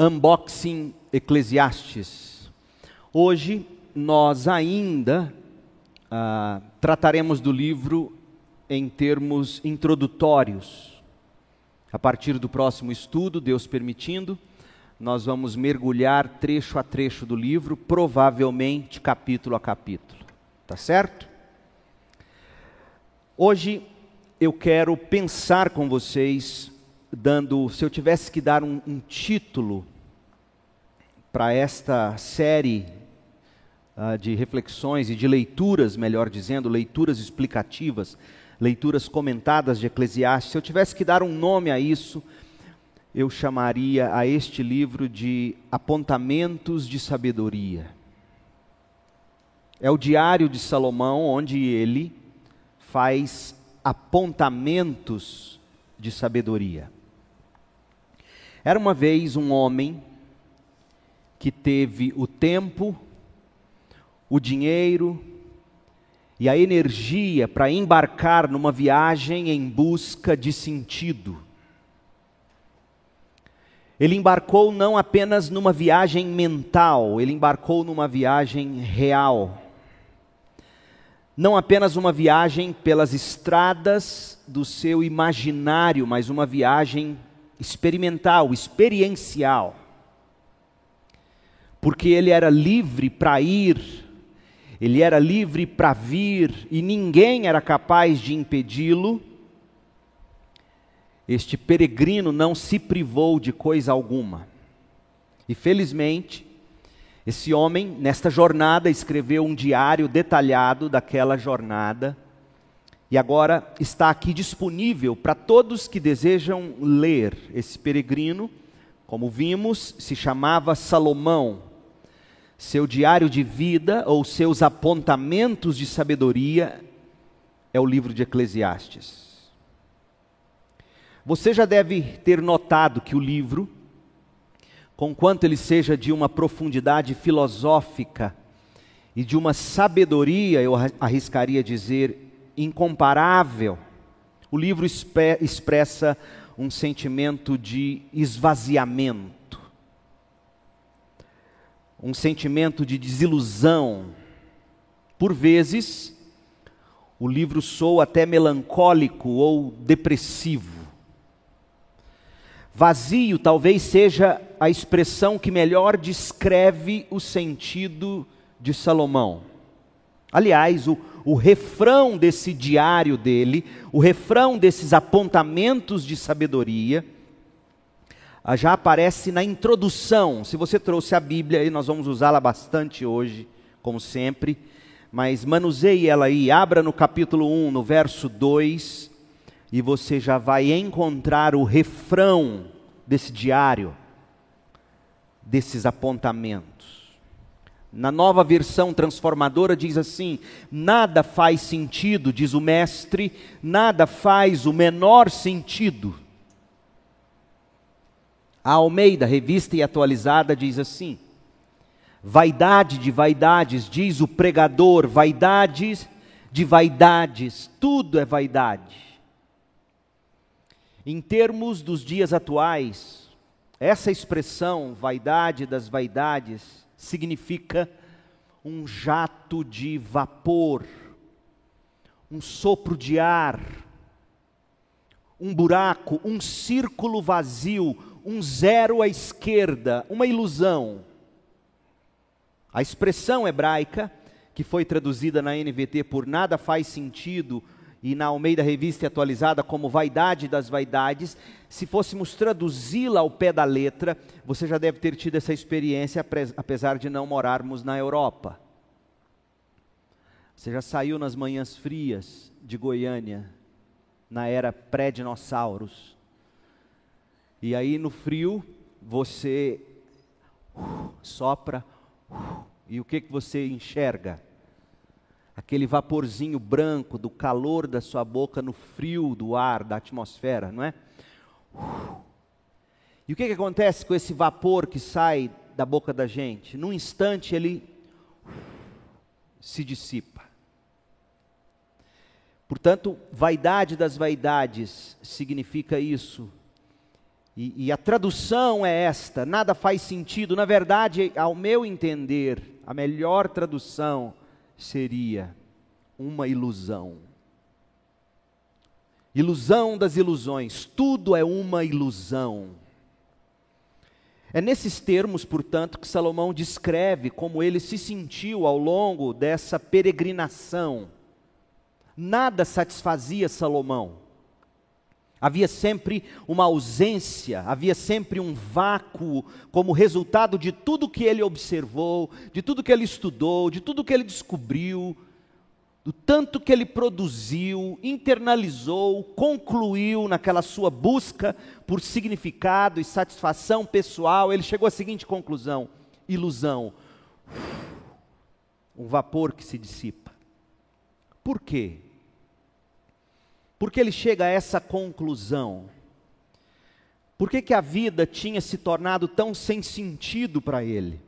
Unboxing Eclesiastes. Hoje nós ainda ah, trataremos do livro em termos introdutórios. A partir do próximo estudo, Deus permitindo, nós vamos mergulhar trecho a trecho do livro, provavelmente capítulo a capítulo. Tá certo? Hoje eu quero pensar com vocês, dando, se eu tivesse que dar um, um título para esta série uh, de reflexões e de leituras, melhor dizendo, leituras explicativas, leituras comentadas de Eclesiastes, se eu tivesse que dar um nome a isso, eu chamaria a este livro de Apontamentos de Sabedoria. É o diário de Salomão, onde ele faz apontamentos de sabedoria. Era uma vez um homem que teve o tempo, o dinheiro e a energia para embarcar numa viagem em busca de sentido. Ele embarcou não apenas numa viagem mental, ele embarcou numa viagem real não apenas uma viagem pelas estradas do seu imaginário, mas uma viagem experimental, experiencial. Porque ele era livre para ir, ele era livre para vir e ninguém era capaz de impedi-lo. Este peregrino não se privou de coisa alguma. E felizmente, esse homem, nesta jornada, escreveu um diário detalhado daquela jornada e agora está aqui disponível para todos que desejam ler. Esse peregrino, como vimos, se chamava Salomão. Seu diário de vida ou seus apontamentos de sabedoria é o livro de Eclesiastes. Você já deve ter notado que o livro conquanto ele seja de uma profundidade filosófica e de uma sabedoria, eu arriscaria dizer, incomparável, o livro expressa um sentimento de esvaziamento, um sentimento de desilusão. Por vezes, o livro soa até melancólico ou depressivo. Vazio talvez seja a expressão que melhor descreve o sentido de Salomão. Aliás, o, o refrão desse diário dele, o refrão desses apontamentos de sabedoria, ah, já aparece na introdução. Se você trouxe a Bíblia, e nós vamos usá-la bastante hoje, como sempre, mas manuseie ela aí, abra no capítulo 1, no verso 2, e você já vai encontrar o refrão desse diário, desses apontamentos. Na nova versão transformadora diz assim: nada faz sentido, diz o mestre, nada faz o menor sentido. A Almeida, revista e atualizada, diz assim: vaidade de vaidades, diz o pregador, vaidades de vaidades, tudo é vaidade. Em termos dos dias atuais, essa expressão, vaidade das vaidades, significa um jato de vapor, um sopro de ar, um buraco, um círculo vazio, um zero à esquerda, uma ilusão. A expressão hebraica, que foi traduzida na NVT por nada faz sentido, e na Almeida Revista Atualizada como Vaidade das Vaidades, se fôssemos traduzi-la ao pé da letra, você já deve ter tido essa experiência, apesar de não morarmos na Europa. Você já saiu nas manhãs frias de Goiânia, na era pré-dinossauros. E aí no frio, você uh, sopra, uh, e o que, que você enxerga? Aquele vaporzinho branco do calor da sua boca no frio do ar, da atmosfera, não é? E o que, que acontece com esse vapor que sai da boca da gente? Num instante ele se dissipa. Portanto, vaidade das vaidades significa isso. E, e, a tradução é esta: nada faz sentido. Na verdade, ao meu entender, a melhor tradução seria uma ilusão. Ilusão das ilusões, tudo é uma ilusão. É nesses termos, portanto, que Salomão descreve como ele se sentiu ao longo dessa peregrinação. Nada satisfazia Salomão. Havia sempre uma ausência, havia sempre um vácuo, como resultado de tudo que ele observou, de tudo que ele estudou, de tudo que ele descobriu, do tanto que ele produziu, internalizou, concluiu naquela sua busca por significado e satisfação pessoal. Ele chegou à seguinte conclusão: ilusão, um vapor que se dissipa. Por quê? Porque ele chega a essa conclusão? Por que, que a vida tinha se tornado tão sem sentido para ele?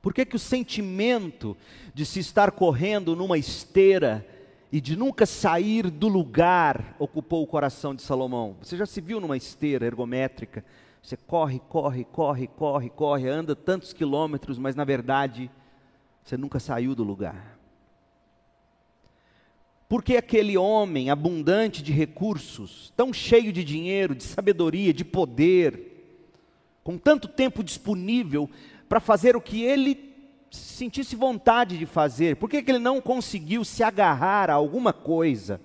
Por que, que o sentimento de se estar correndo numa esteira e de nunca sair do lugar ocupou o coração de Salomão? Você já se viu numa esteira ergométrica? Você corre, corre, corre, corre, corre, anda tantos quilômetros, mas na verdade você nunca saiu do lugar. Porque aquele homem abundante de recursos, tão cheio de dinheiro, de sabedoria, de poder, com tanto tempo disponível para fazer o que ele sentisse vontade de fazer, por que, que ele não conseguiu se agarrar a alguma coisa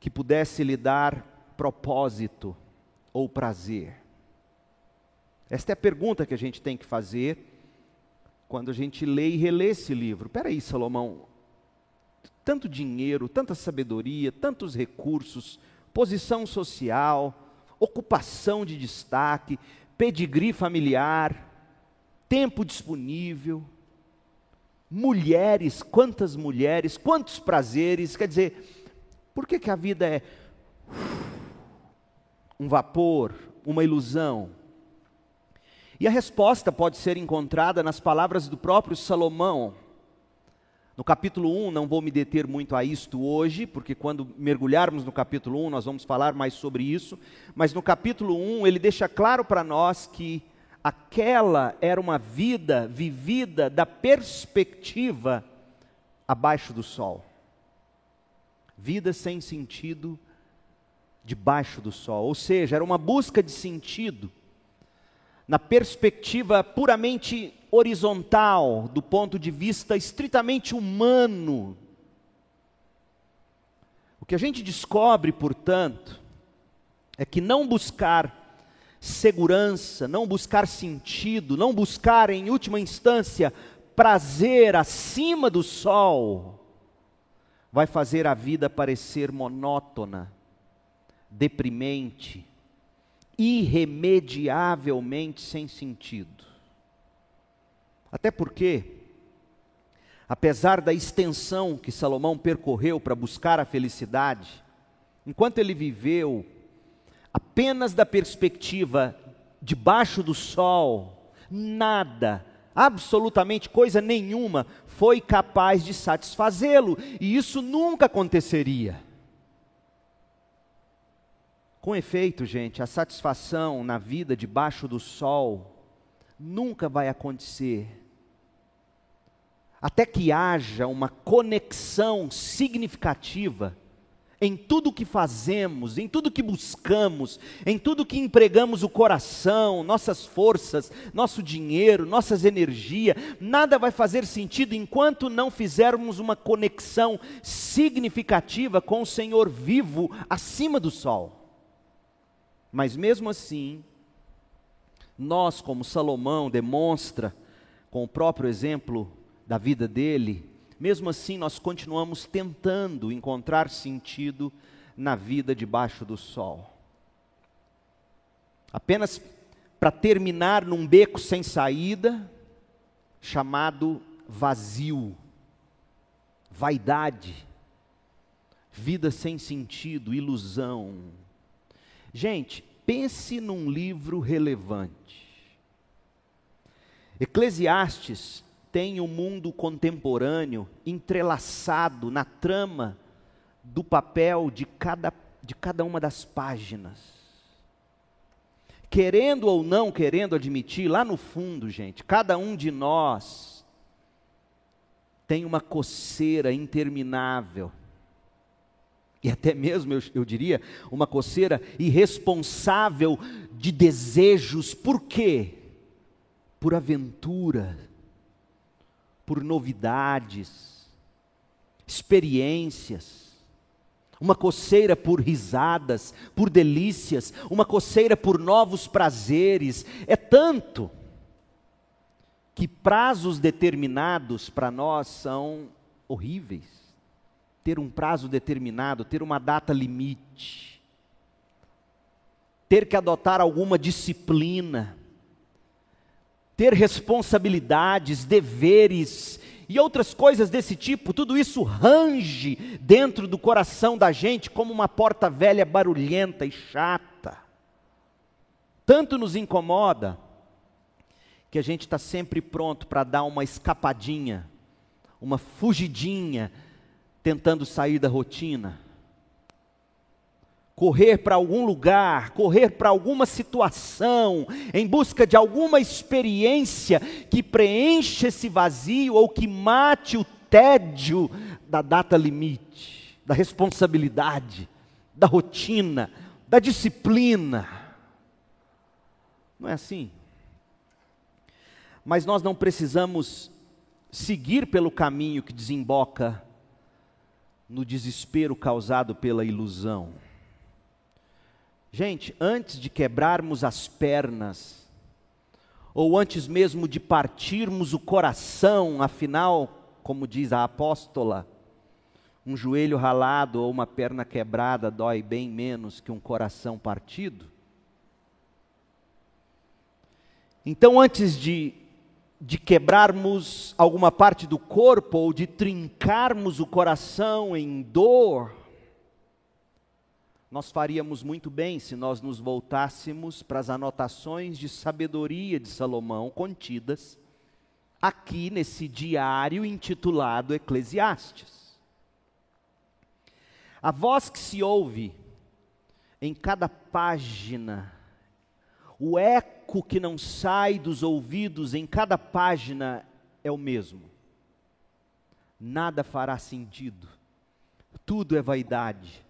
que pudesse lhe dar propósito ou prazer? Esta é a pergunta que a gente tem que fazer quando a gente lê e relê esse livro. Peraí, Salomão, tanto dinheiro, tanta sabedoria, tantos recursos, posição social, ocupação de destaque, pedigree familiar, tempo disponível, mulheres, quantas mulheres, quantos prazeres, quer dizer, por que, que a vida é um vapor, uma ilusão? E a resposta pode ser encontrada nas palavras do próprio Salomão, no capítulo 1, não vou me deter muito a isto hoje, porque quando mergulharmos no capítulo 1, nós vamos falar mais sobre isso, mas no capítulo 1, ele deixa claro para nós que aquela era uma vida vivida da perspectiva abaixo do sol. Vida sem sentido debaixo do sol, ou seja, era uma busca de sentido na perspectiva puramente horizontal, do ponto de vista estritamente humano. O que a gente descobre, portanto, é que não buscar segurança, não buscar sentido, não buscar, em última instância, prazer acima do sol, vai fazer a vida parecer monótona, deprimente, irremediavelmente sem sentido. Até porque, apesar da extensão que Salomão percorreu para buscar a felicidade, enquanto ele viveu apenas da perspectiva debaixo do sol, nada, absolutamente coisa nenhuma foi capaz de satisfazê-lo, e isso nunca aconteceria. Com efeito, gente, a satisfação na vida debaixo do sol nunca vai acontecer até que haja uma conexão significativa em tudo que fazemos, em tudo que buscamos, em tudo que empregamos o coração, nossas forças, nosso dinheiro, nossas energias, nada vai fazer sentido enquanto não fizermos uma conexão significativa com o Senhor vivo acima do sol. Mas mesmo assim, nós, como Salomão demonstra com o próprio exemplo da vida dele, mesmo assim nós continuamos tentando encontrar sentido na vida debaixo do sol. Apenas para terminar num beco sem saída, chamado vazio, vaidade, vida sem sentido, ilusão. Gente, pense num livro relevante. Eclesiastes tem o mundo contemporâneo entrelaçado na trama do papel de cada, de cada uma das páginas. querendo ou não querendo admitir, lá no fundo, gente, cada um de nós tem uma coceira interminável. E até mesmo, eu, eu diria, uma coceira irresponsável de desejos. Por quê? Por aventura, por novidades, experiências uma coceira por risadas, por delícias, uma coceira por novos prazeres. É tanto que prazos determinados para nós são horríveis. Ter um prazo determinado, ter uma data limite, ter que adotar alguma disciplina, ter responsabilidades, deveres e outras coisas desse tipo, tudo isso range dentro do coração da gente como uma porta velha barulhenta e chata. Tanto nos incomoda que a gente está sempre pronto para dar uma escapadinha, uma fugidinha, tentando sair da rotina correr para algum lugar, correr para alguma situação, em busca de alguma experiência que preencha esse vazio ou que mate o tédio da data limite, da responsabilidade, da rotina, da disciplina. Não é assim? Mas nós não precisamos seguir pelo caminho que desemboca no desespero causado pela ilusão. Gente, antes de quebrarmos as pernas, ou antes mesmo de partirmos o coração, afinal, como diz a apóstola, um joelho ralado ou uma perna quebrada dói bem menos que um coração partido. Então, antes de, de quebrarmos alguma parte do corpo ou de trincarmos o coração em dor, nós faríamos muito bem se nós nos voltássemos para as anotações de sabedoria de Salomão contidas aqui nesse diário intitulado Eclesiastes. A voz que se ouve em cada página, o eco que não sai dos ouvidos em cada página é o mesmo. Nada fará sentido, tudo é vaidade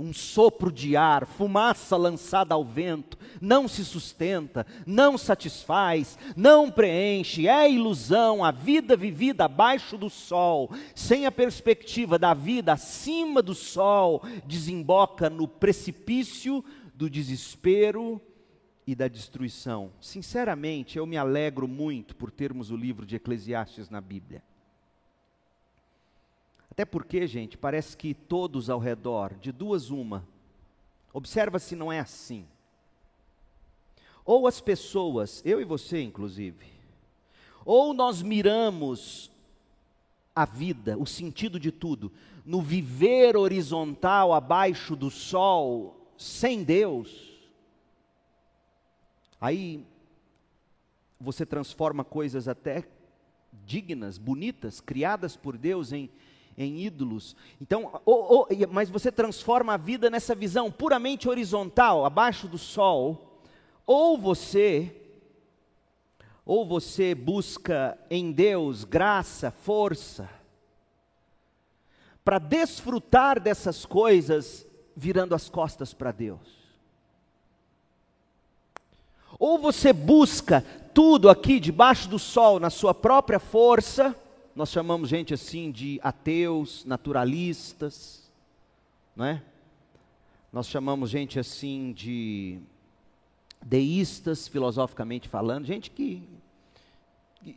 um sopro de ar, fumaça lançada ao vento, não se sustenta, não satisfaz, não preenche, é ilusão, a vida vivida abaixo do sol, sem a perspectiva da vida acima do sol, desemboca no precipício do desespero e da destruição. Sinceramente, eu me alegro muito por termos o livro de Eclesiastes na Bíblia. Até porque, gente, parece que todos ao redor, de duas uma, observa se não é assim. Ou as pessoas, eu e você inclusive, ou nós miramos a vida, o sentido de tudo, no viver horizontal abaixo do sol, sem Deus, aí você transforma coisas até dignas, bonitas, criadas por Deus em em ídolos. Então, ou, ou, mas você transforma a vida nessa visão puramente horizontal, abaixo do sol, ou você ou você busca em Deus graça, força, para desfrutar dessas coisas virando as costas para Deus. Ou você busca tudo aqui debaixo do sol na sua própria força, nós chamamos gente assim de ateus, naturalistas, não é? Nós chamamos gente assim de deístas, filosoficamente falando, gente que,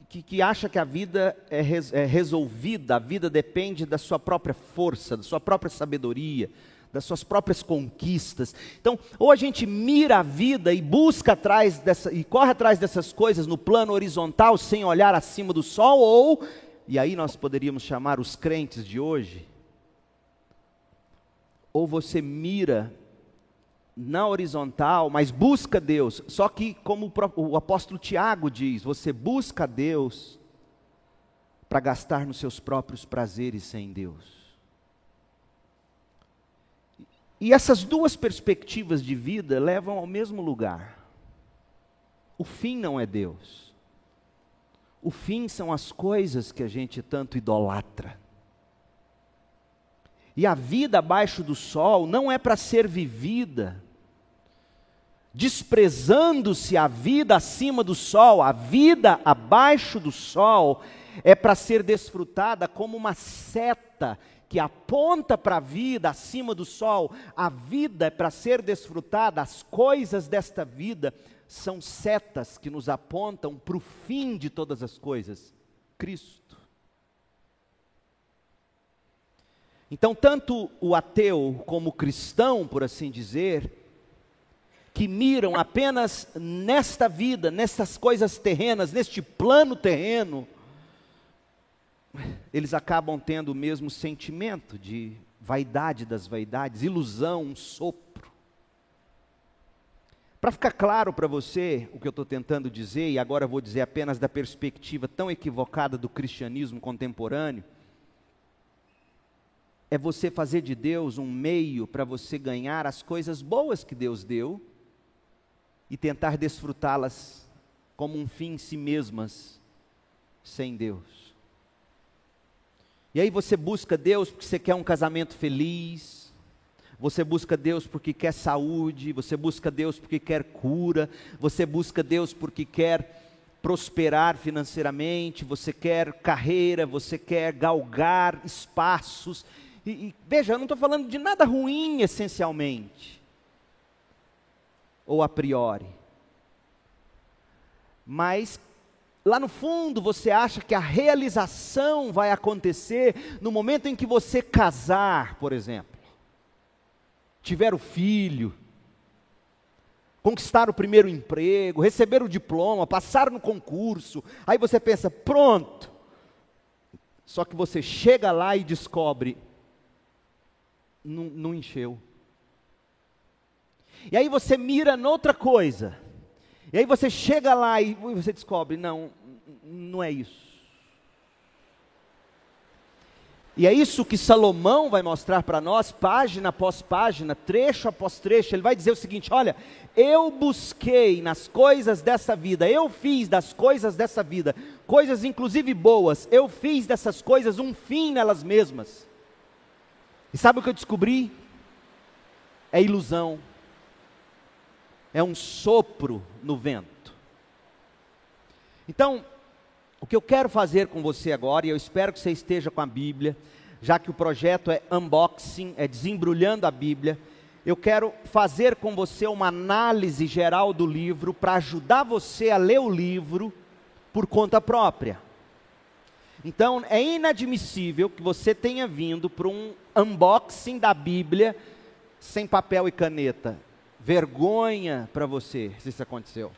que, que acha que a vida é, res, é resolvida, a vida depende da sua própria força, da sua própria sabedoria, das suas próprias conquistas. Então, ou a gente mira a vida e busca atrás dessa e corre atrás dessas coisas no plano horizontal sem olhar acima do sol, ou e aí nós poderíamos chamar os crentes de hoje, ou você mira na horizontal, mas busca Deus, só que, como o apóstolo Tiago diz, você busca Deus para gastar nos seus próprios prazeres sem Deus. E essas duas perspectivas de vida levam ao mesmo lugar. O fim não é Deus. O fim são as coisas que a gente tanto idolatra. E a vida abaixo do sol não é para ser vivida desprezando-se a vida acima do sol, a vida abaixo do sol é para ser desfrutada como uma seta que aponta para a vida acima do sol. A vida é para ser desfrutada, as coisas desta vida são setas que nos apontam para o fim de todas as coisas Cristo. Então, tanto o ateu como o cristão, por assim dizer, que miram apenas nesta vida, nestas coisas terrenas, neste plano terreno, eles acabam tendo o mesmo sentimento de vaidade das vaidades, ilusão, um sopro. Para ficar claro para você o que eu estou tentando dizer, e agora vou dizer apenas da perspectiva tão equivocada do cristianismo contemporâneo, é você fazer de Deus um meio para você ganhar as coisas boas que Deus deu e tentar desfrutá-las como um fim em si mesmas, sem Deus. E aí você busca Deus porque você quer um casamento feliz, você busca Deus porque quer saúde, você busca Deus porque quer cura, você busca Deus porque quer prosperar financeiramente, você quer carreira, você quer galgar espaços, e, e veja, eu não estou falando de nada ruim essencialmente, ou a priori. Mas lá no fundo você acha que a realização vai acontecer no momento em que você casar, por exemplo, tiver o filho, conquistar o primeiro emprego, receber o diploma, passar no concurso, aí você pensa, pronto. Só que você chega lá e descobre, não, não encheu. E aí você mira noutra coisa. E aí você chega lá e você descobre, não, não é isso. E é isso que Salomão vai mostrar para nós, página após página, trecho após trecho. Ele vai dizer o seguinte: olha, eu busquei nas coisas dessa vida, eu fiz das coisas dessa vida, coisas inclusive boas, eu fiz dessas coisas um fim nelas mesmas. E sabe o que eu descobri? É ilusão, é um sopro no vento. Então, o que eu quero fazer com você agora, e eu espero que você esteja com a Bíblia, já que o projeto é unboxing, é desembrulhando a Bíblia, eu quero fazer com você uma análise geral do livro para ajudar você a ler o livro por conta própria. Então, é inadmissível que você tenha vindo para um unboxing da Bíblia sem papel e caneta. Vergonha para você se isso aconteceu.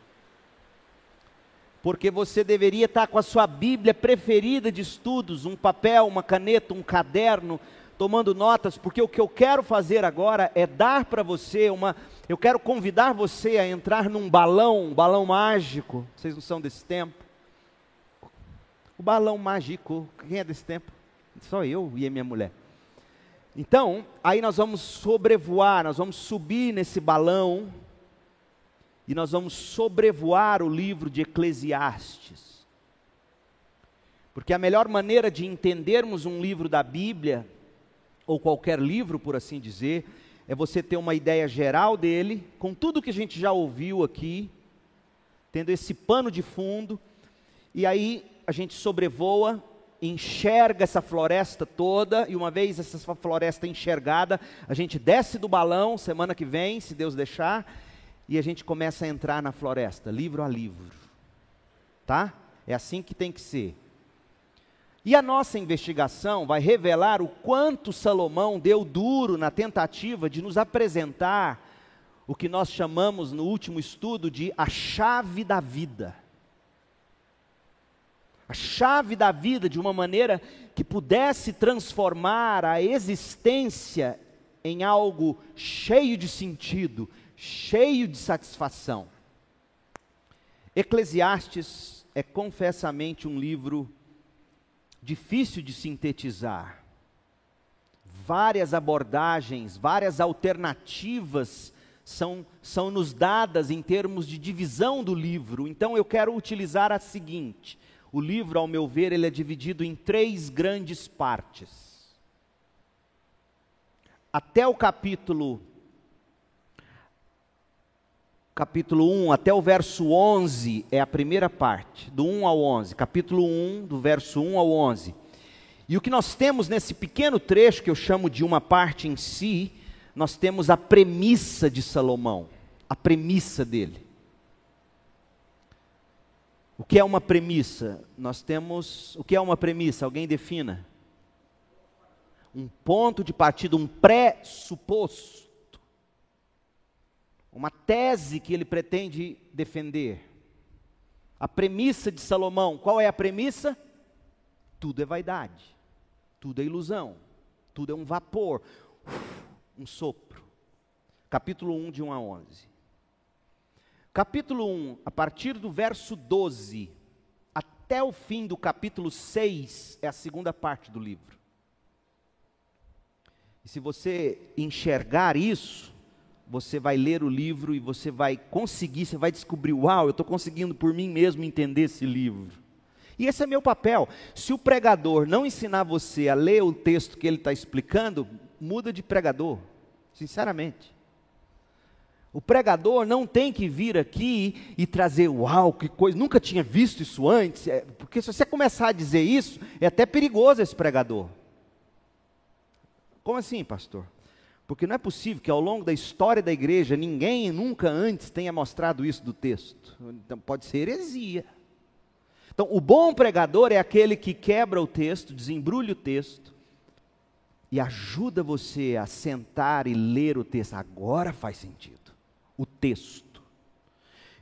Porque você deveria estar com a sua Bíblia preferida de estudos, um papel, uma caneta, um caderno, tomando notas, porque o que eu quero fazer agora é dar para você uma. Eu quero convidar você a entrar num balão, um balão mágico. Vocês não são desse tempo? O balão mágico, quem é desse tempo? Só eu e a minha mulher. Então, aí nós vamos sobrevoar, nós vamos subir nesse balão e nós vamos sobrevoar o livro de Eclesiastes. Porque a melhor maneira de entendermos um livro da Bíblia, ou qualquer livro, por assim dizer, é você ter uma ideia geral dele, com tudo que a gente já ouviu aqui, tendo esse pano de fundo, e aí a gente sobrevoa, enxerga essa floresta toda, e uma vez essa floresta enxergada, a gente desce do balão semana que vem, se Deus deixar, e a gente começa a entrar na floresta, livro a livro. Tá? É assim que tem que ser. E a nossa investigação vai revelar o quanto Salomão deu duro na tentativa de nos apresentar o que nós chamamos no último estudo de a chave da vida a chave da vida de uma maneira que pudesse transformar a existência em algo cheio de sentido, cheio de satisfação. Eclesiastes é confessamente um livro difícil de sintetizar, várias abordagens, várias alternativas são, são nos dadas em termos de divisão do livro. Então eu quero utilizar a seguinte: o livro, ao meu ver, ele é dividido em três grandes partes. Até o capítulo capítulo 1 até o verso 11 é a primeira parte, do 1 ao 11, capítulo 1, do verso 1 ao 11. E o que nós temos nesse pequeno trecho, que eu chamo de uma parte em si, nós temos a premissa de Salomão, a premissa dele. O que é uma premissa? Nós temos. O que é uma premissa? Alguém defina? Um ponto de partida, um pressuposto. Uma tese que ele pretende defender. A premissa de Salomão, qual é a premissa? Tudo é vaidade, tudo é ilusão, tudo é um vapor um sopro. Capítulo 1, de 1 a 11. Capítulo 1, a partir do verso 12 até o fim do capítulo 6, é a segunda parte do livro. E se você enxergar isso, você vai ler o livro e você vai conseguir, você vai descobrir, uau, eu estou conseguindo por mim mesmo entender esse livro. E esse é meu papel. Se o pregador não ensinar você a ler o texto que ele está explicando, muda de pregador, sinceramente. O pregador não tem que vir aqui e trazer, uau, que coisa, nunca tinha visto isso antes, é, porque se você começar a dizer isso, é até perigoso esse pregador. Como assim, pastor? Porque não é possível que ao longo da história da igreja ninguém nunca antes tenha mostrado isso do texto. Então pode ser heresia. Então, o bom pregador é aquele que quebra o texto, desembrulha o texto, e ajuda você a sentar e ler o texto. Agora faz sentido. O texto.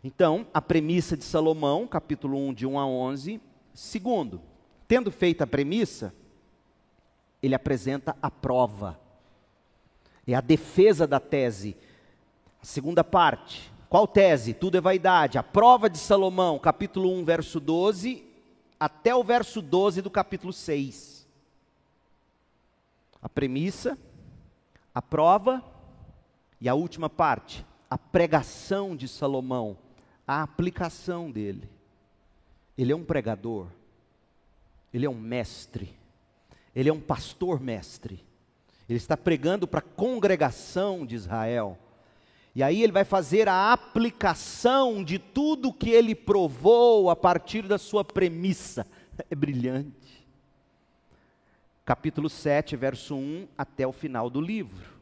Então, a premissa de Salomão, capítulo 1, de 1 a 11. Segundo, tendo feito a premissa, ele apresenta a prova. É a defesa da tese. A segunda parte. Qual tese? Tudo é vaidade. A prova de Salomão, capítulo 1, verso 12, até o verso 12 do capítulo 6 a premissa, a prova e a última parte, a pregação de Salomão, a aplicação dele. Ele é um pregador, ele é um mestre, ele é um pastor mestre. Ele está pregando para a congregação de Israel. E aí ele vai fazer a aplicação de tudo que ele provou a partir da sua premissa. É brilhante capítulo 7, verso 1 até o final do livro.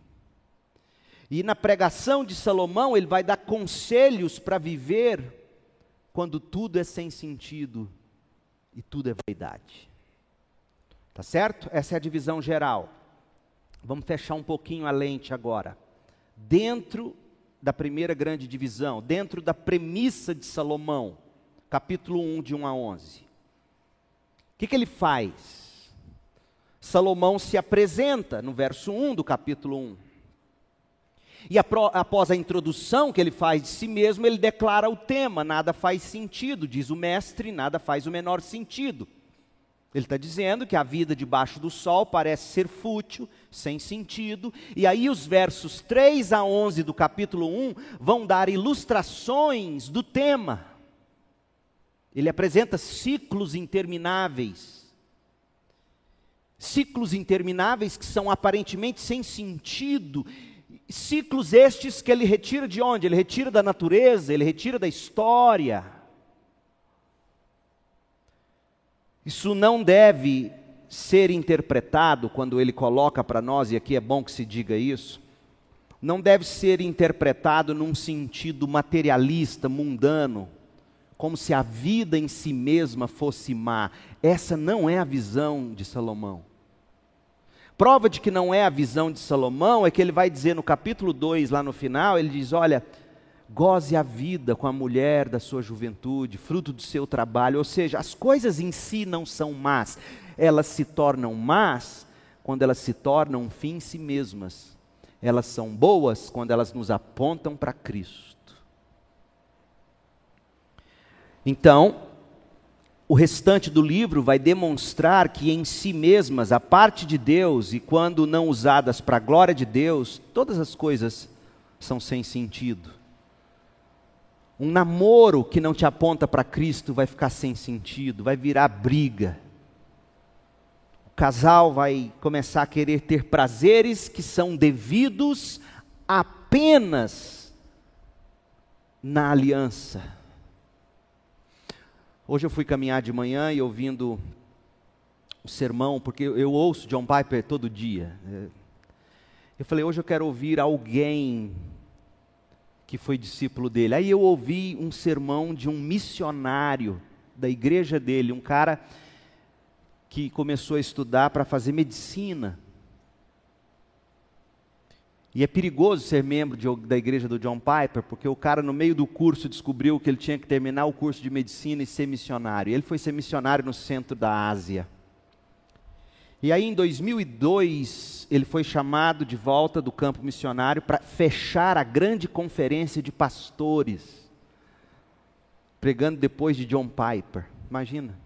E na pregação de Salomão, ele vai dar conselhos para viver quando tudo é sem sentido e tudo é vaidade. Tá certo? Essa é a divisão geral. Vamos fechar um pouquinho a lente agora. Dentro da primeira grande divisão, dentro da premissa de Salomão, capítulo 1, de 1 a 11. O que, que ele faz? Salomão se apresenta no verso 1 do capítulo 1. E após a introdução que ele faz de si mesmo, ele declara o tema: nada faz sentido, diz o mestre, nada faz o menor sentido. Ele está dizendo que a vida debaixo do sol parece ser fútil, sem sentido, e aí os versos 3 a 11 do capítulo 1 vão dar ilustrações do tema. Ele apresenta ciclos intermináveis ciclos intermináveis que são aparentemente sem sentido, ciclos estes que ele retira de onde? Ele retira da natureza, ele retira da história. Isso não deve ser interpretado quando ele coloca para nós, e aqui é bom que se diga isso, não deve ser interpretado num sentido materialista, mundano, como se a vida em si mesma fosse má. Essa não é a visão de Salomão. Prova de que não é a visão de Salomão é que ele vai dizer no capítulo 2, lá no final, ele diz: Olha, goze a vida com a mulher da sua juventude, fruto do seu trabalho. Ou seja, as coisas em si não são más, elas se tornam más quando elas se tornam um fim em si mesmas. Elas são boas quando elas nos apontam para Cristo. Então, o restante do livro vai demonstrar que em si mesmas, a parte de Deus, e quando não usadas para a glória de Deus, todas as coisas são sem sentido. Um namoro que não te aponta para Cristo vai ficar sem sentido, vai virar briga. Casal vai começar a querer ter prazeres que são devidos apenas na aliança. Hoje eu fui caminhar de manhã e ouvindo o sermão, porque eu ouço John Piper todo dia. Eu falei, hoje eu quero ouvir alguém que foi discípulo dele. Aí eu ouvi um sermão de um missionário da igreja dele, um cara que começou a estudar para fazer medicina. E é perigoso ser membro de, da igreja do John Piper, porque o cara, no meio do curso, descobriu que ele tinha que terminar o curso de medicina e ser missionário. Ele foi ser missionário no centro da Ásia. E aí, em 2002, ele foi chamado de volta do campo missionário para fechar a grande conferência de pastores, pregando depois de John Piper. Imagina.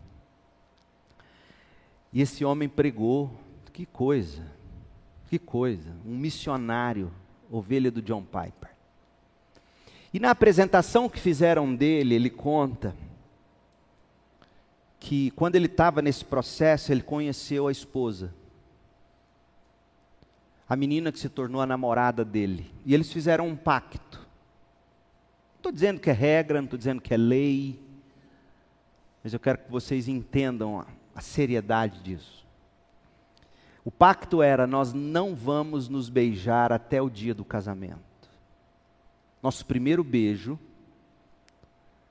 E esse homem pregou, que coisa. Que coisa, um missionário, ovelha do John Piper. E na apresentação que fizeram dele, ele conta que quando ele estava nesse processo, ele conheceu a esposa. A menina que se tornou a namorada dele. E eles fizeram um pacto. Não estou dizendo que é regra, não estou dizendo que é lei, mas eu quero que vocês entendam a, seriedade disso. O pacto era: nós não vamos nos beijar até o dia do casamento. Nosso primeiro beijo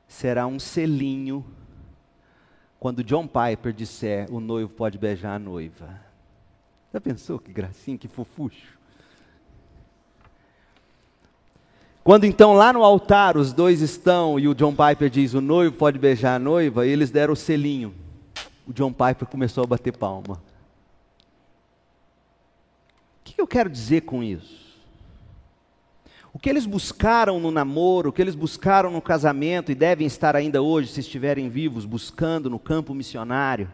será um selinho quando John Piper disser: o noivo pode beijar a noiva. Já pensou que gracinha, que fofucho? Quando então lá no altar os dois estão e o John Piper diz: o noivo pode beijar a noiva, eles deram o selinho. O John Piper começou a bater palma que eu quero dizer com isso? O que eles buscaram no namoro, o que eles buscaram no casamento e devem estar ainda hoje, se estiverem vivos, buscando no campo missionário,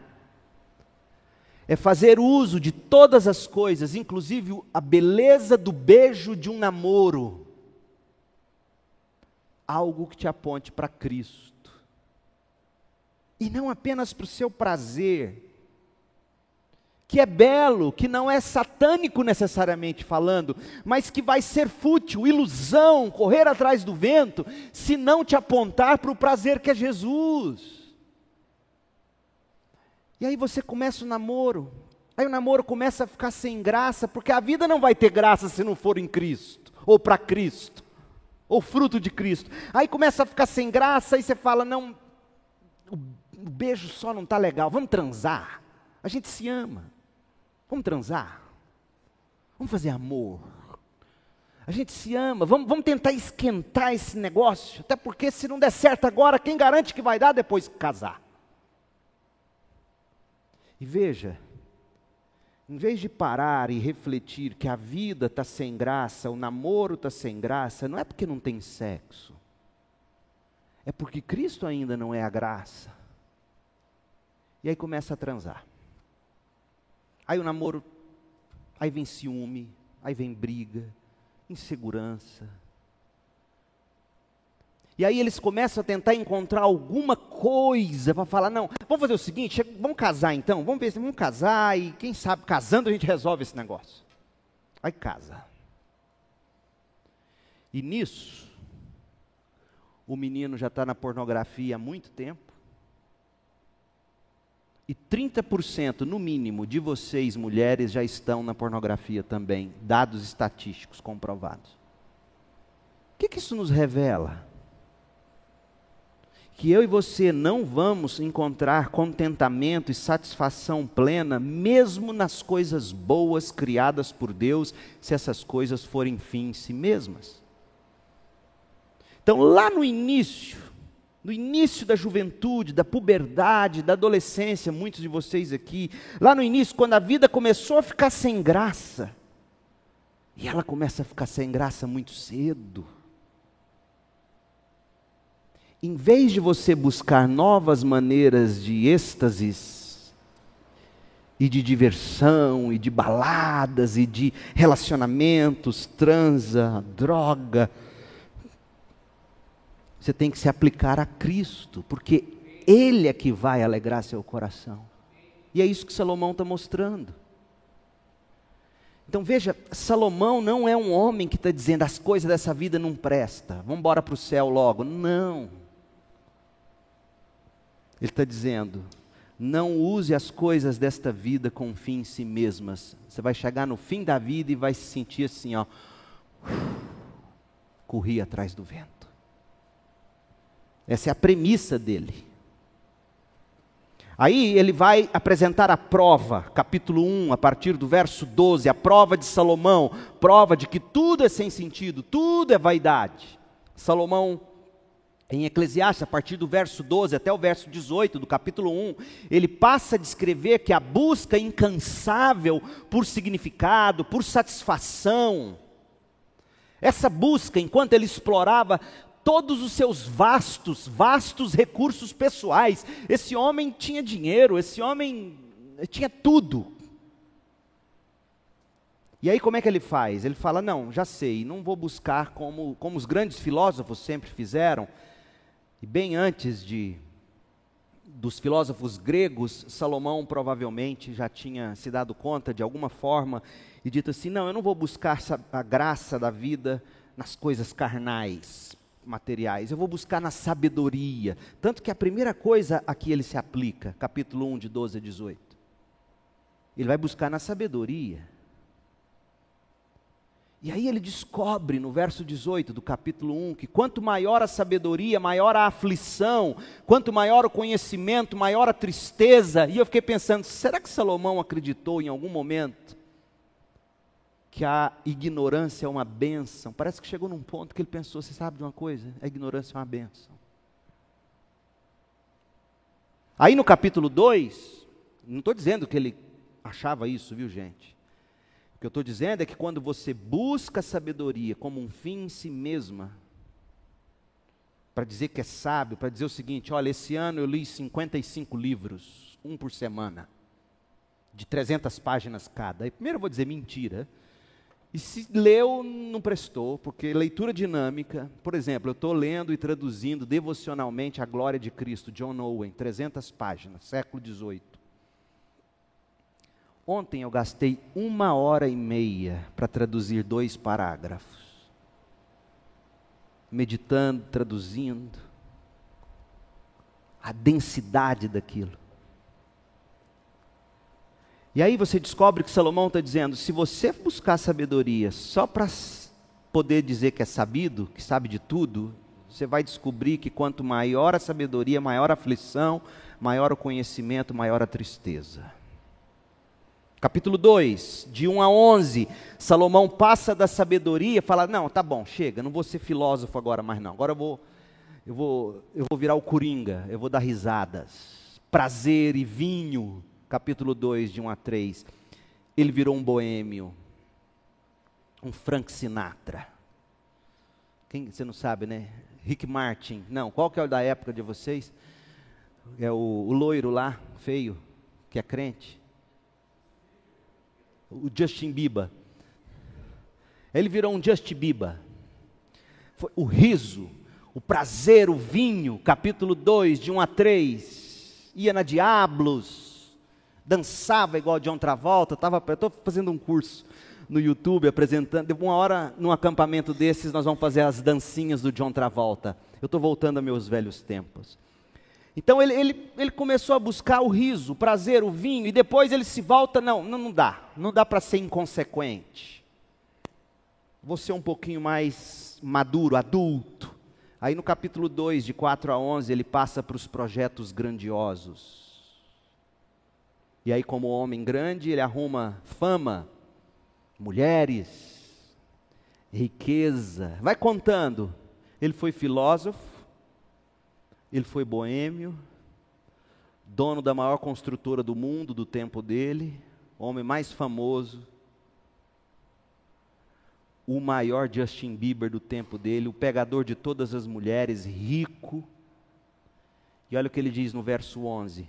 é fazer uso de todas as coisas, inclusive a beleza do beijo de um namoro, algo que te aponte para Cristo, e não apenas para o seu prazer, que é belo, que não é satânico necessariamente falando, mas que vai ser fútil, ilusão, correr atrás do vento, se não te apontar para o prazer que é Jesus. E aí você começa o namoro, aí o namoro começa a ficar sem graça, porque a vida não vai ter graça se não for em Cristo, ou para Cristo, ou fruto de Cristo. Aí começa a ficar sem graça, aí você fala: não, o beijo só não está legal, vamos transar. A gente se ama. Vamos transar? Vamos fazer amor? A gente se ama, vamos, vamos tentar esquentar esse negócio, até porque se não der certo agora, quem garante que vai dar depois que casar? E veja, em vez de parar e refletir que a vida está sem graça, o namoro está sem graça, não é porque não tem sexo, é porque Cristo ainda não é a graça. E aí começa a transar. Aí o namoro, aí vem ciúme, aí vem briga, insegurança. E aí eles começam a tentar encontrar alguma coisa para falar, não, vamos fazer o seguinte, vamos casar então, vamos ver, vamos casar e quem sabe casando a gente resolve esse negócio. Aí casa. E nisso, o menino já está na pornografia há muito tempo. E 30% no mínimo de vocês, mulheres, já estão na pornografia também. Dados estatísticos comprovados. O que, que isso nos revela? Que eu e você não vamos encontrar contentamento e satisfação plena, mesmo nas coisas boas criadas por Deus, se essas coisas forem fim em si mesmas. Então, lá no início, no início da juventude, da puberdade, da adolescência, muitos de vocês aqui, lá no início, quando a vida começou a ficar sem graça, e ela começa a ficar sem graça muito cedo. em vez de você buscar novas maneiras de êxtases, e de diversão, e de baladas, e de relacionamentos, transa, droga, você tem que se aplicar a Cristo, porque Ele é que vai alegrar seu coração. E é isso que Salomão está mostrando. Então veja, Salomão não é um homem que está dizendo as coisas dessa vida não presta, vamos embora para o céu logo. Não. Ele está dizendo: não use as coisas desta vida com fim em si mesmas. Você vai chegar no fim da vida e vai se sentir assim, ó, corri atrás do vento. Essa é a premissa dele. Aí ele vai apresentar a prova, capítulo 1, a partir do verso 12, a prova de Salomão, prova de que tudo é sem sentido, tudo é vaidade. Salomão em Eclesiastes, a partir do verso 12 até o verso 18 do capítulo 1, ele passa a descrever que a busca incansável por significado, por satisfação, essa busca, enquanto ele explorava todos os seus vastos, vastos recursos pessoais, esse homem tinha dinheiro, esse homem tinha tudo. E aí como é que ele faz? Ele fala: Não, já sei, não vou buscar como, como os grandes filósofos sempre fizeram e bem antes de dos filósofos gregos, Salomão provavelmente já tinha se dado conta de alguma forma e dito assim: não, eu não vou buscar a graça da vida nas coisas carnais, materiais, eu vou buscar na sabedoria. Tanto que a primeira coisa a que ele se aplica, capítulo 1, de 12 a 18, ele vai buscar na sabedoria. E aí ele descobre no verso 18 do capítulo 1 que quanto maior a sabedoria, maior a aflição, quanto maior o conhecimento, maior a tristeza. E eu fiquei pensando, será que Salomão acreditou em algum momento que a ignorância é uma benção? Parece que chegou num ponto que ele pensou, você sabe de uma coisa? A ignorância é uma benção. Aí no capítulo 2, não estou dizendo que ele achava isso, viu gente? O que eu estou dizendo é que quando você busca sabedoria como um fim em si mesma, para dizer que é sábio, para dizer o seguinte: olha, esse ano eu li 55 livros, um por semana, de 300 páginas cada. E primeiro eu vou dizer mentira. E se leu, não prestou, porque leitura dinâmica, por exemplo, eu estou lendo e traduzindo devocionalmente a glória de Cristo, John Owen, 300 páginas, século XVIII. Ontem eu gastei uma hora e meia para traduzir dois parágrafos. Meditando, traduzindo. A densidade daquilo. E aí você descobre que Salomão está dizendo: se você buscar sabedoria só para poder dizer que é sabido, que sabe de tudo, você vai descobrir que quanto maior a sabedoria, maior a aflição, maior o conhecimento, maior a tristeza. Capítulo 2, de 1 a 11, Salomão passa da sabedoria, fala: "Não, tá bom, chega, não vou ser filósofo agora mais não. Agora eu vou eu vou eu vou virar o coringa, eu vou dar risadas. Prazer e vinho." Capítulo 2, de 1 a 3. Ele virou um boêmio, um Frank Sinatra. Quem você não sabe, né? Rick Martin. Não, qual que é o da época de vocês? É o, o loiro lá, feio, que é crente o Justin Bieber. Ele virou um Justin Bieber. Foi o riso, o prazer, o vinho, capítulo 2, de 1 a 3. Ia na Diablos, dançava igual John Travolta. Tava, eu estou fazendo um curso no YouTube apresentando. Uma hora, num acampamento desses, nós vamos fazer as dancinhas do John Travolta. Eu estou voltando a meus velhos tempos. Então ele, ele, ele começou a buscar o riso, o prazer, o vinho, e depois ele se volta, não, não, não dá, não dá para ser inconsequente. Vou ser um pouquinho mais maduro, adulto. Aí no capítulo 2, de 4 a 11, ele passa para os projetos grandiosos. E aí, como homem grande, ele arruma fama, mulheres, riqueza. Vai contando. Ele foi filósofo, ele foi boêmio, dono da maior construtora do mundo do tempo dele, homem mais famoso, o maior Justin Bieber do tempo dele, o pegador de todas as mulheres, rico, E olha o que ele diz no verso 11,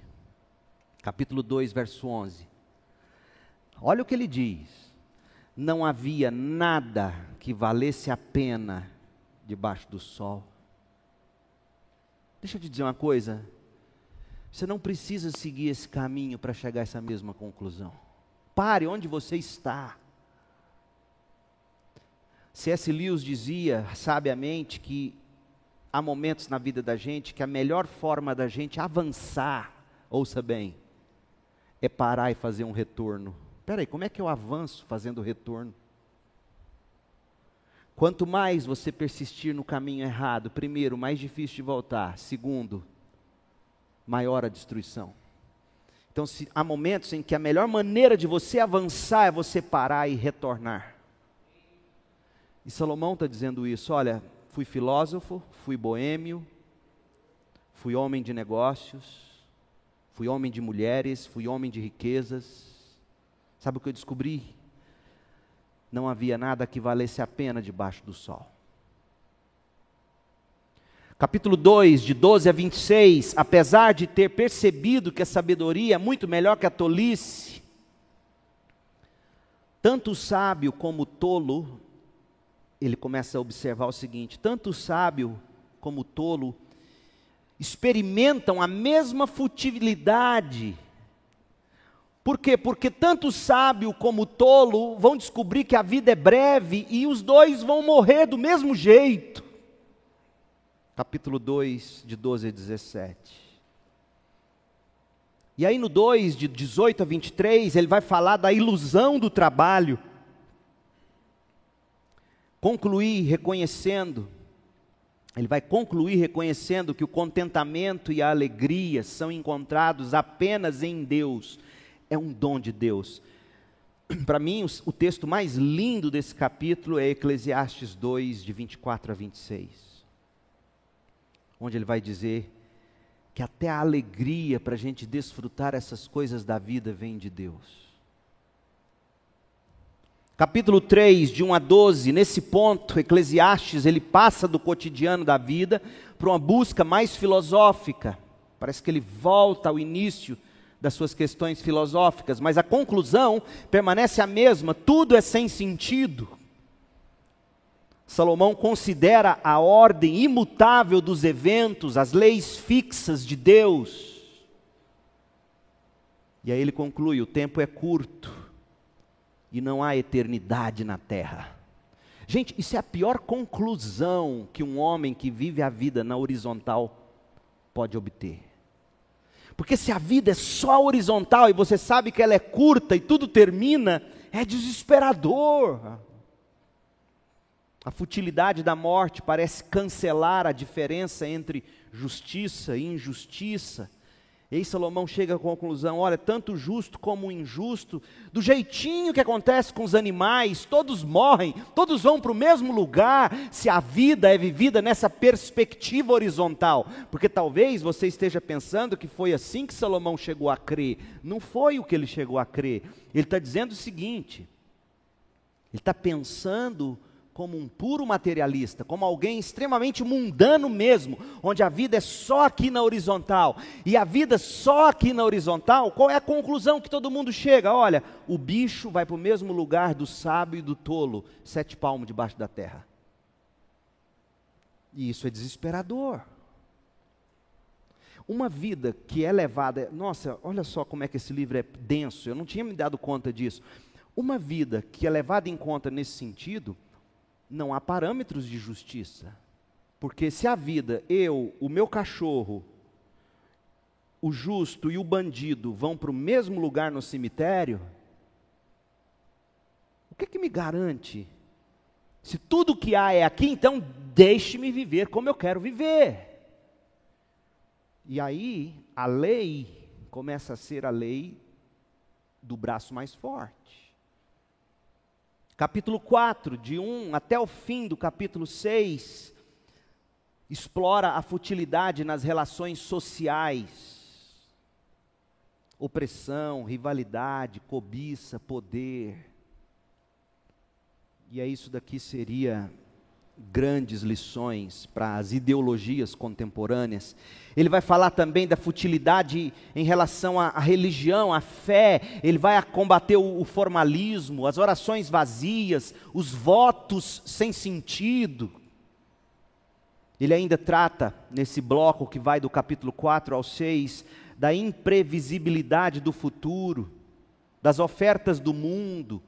capítulo 2, verso 11. Olha o que ele diz: Não havia nada que valesse a pena debaixo do sol. Deixa eu te dizer uma coisa. Você não precisa seguir esse caminho para chegar a essa mesma conclusão. Pare onde você está. C.S. Lewis dizia sabiamente que há momentos na vida da gente que a melhor forma da gente avançar, ouça bem, é parar e fazer um retorno. Espera aí, como é que eu avanço fazendo retorno? Quanto mais você persistir no caminho errado, primeiro, mais difícil de voltar. Segundo, maior a destruição. Então, se, há momentos em que a melhor maneira de você avançar é você parar e retornar. E Salomão está dizendo isso: olha, fui filósofo, fui boêmio, fui homem de negócios, fui homem de mulheres, fui homem de riquezas. Sabe o que eu descobri? Não havia nada que valesse a pena debaixo do sol. Capítulo 2, de 12 a 26, apesar de ter percebido que a sabedoria é muito melhor que a tolice, tanto o sábio como o tolo ele começa a observar o seguinte: tanto o sábio como o tolo experimentam a mesma futilidade. Por quê? Porque tanto o sábio como o tolo vão descobrir que a vida é breve e os dois vão morrer do mesmo jeito. Capítulo 2, de 12 a 17. E aí no 2, de 18 a 23, ele vai falar da ilusão do trabalho concluir reconhecendo, ele vai concluir reconhecendo que o contentamento e a alegria são encontrados apenas em Deus, é um dom de Deus. Para mim, o texto mais lindo desse capítulo é Eclesiastes 2, de 24 a 26, onde ele vai dizer que até a alegria para a gente desfrutar essas coisas da vida vem de Deus capítulo 3, de 1 a 12, nesse ponto, Eclesiastes, ele passa do cotidiano da vida para uma busca mais filosófica. Parece que ele volta ao início das suas questões filosóficas, mas a conclusão permanece a mesma: tudo é sem sentido. Salomão considera a ordem imutável dos eventos, as leis fixas de Deus. E aí ele conclui: o tempo é curto e não há eternidade na terra. Gente, isso é a pior conclusão que um homem que vive a vida na horizontal pode obter. Porque se a vida é só horizontal e você sabe que ela é curta e tudo termina, é desesperador. A futilidade da morte parece cancelar a diferença entre justiça e injustiça e aí Salomão chega à conclusão: olha, tanto justo como injusto, do jeitinho que acontece com os animais, todos morrem, todos vão para o mesmo lugar, se a vida é vivida nessa perspectiva horizontal. Porque talvez você esteja pensando que foi assim que Salomão chegou a crer. Não foi o que ele chegou a crer. Ele está dizendo o seguinte: ele está pensando como um puro materialista, como alguém extremamente mundano mesmo, onde a vida é só aqui na horizontal. E a vida só aqui na horizontal, qual é a conclusão que todo mundo chega? Olha, o bicho vai para o mesmo lugar do sábio e do tolo, sete palmos debaixo da terra. E isso é desesperador. Uma vida que é levada, nossa, olha só como é que esse livro é denso, eu não tinha me dado conta disso. Uma vida que é levada em conta nesse sentido, não há parâmetros de justiça. Porque se a vida, eu, o meu cachorro, o justo e o bandido vão para o mesmo lugar no cemitério, o que, que me garante? Se tudo que há é aqui, então deixe-me viver como eu quero viver. E aí, a lei começa a ser a lei do braço mais forte capítulo 4, de 1 até o fim do capítulo 6, explora a futilidade nas relações sociais. Opressão, rivalidade, cobiça, poder. E é isso daqui seria grandes lições para as ideologias contemporâneas. Ele vai falar também da futilidade em relação à, à religião, à fé. Ele vai combater o, o formalismo, as orações vazias, os votos sem sentido. Ele ainda trata, nesse bloco que vai do capítulo 4 ao 6, da imprevisibilidade do futuro, das ofertas do mundo,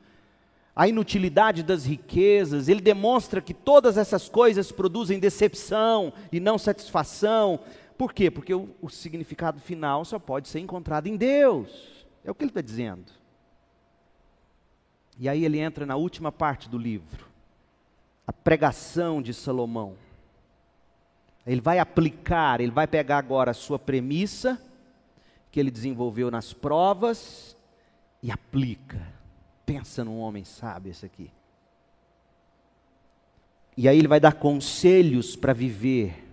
a inutilidade das riquezas, ele demonstra que todas essas coisas produzem decepção e não satisfação. Por quê? Porque o, o significado final só pode ser encontrado em Deus. É o que ele está dizendo. E aí ele entra na última parte do livro, a pregação de Salomão. Ele vai aplicar, ele vai pegar agora a sua premissa, que ele desenvolveu nas provas, e aplica Pensa num homem sábio esse aqui. E aí ele vai dar conselhos para viver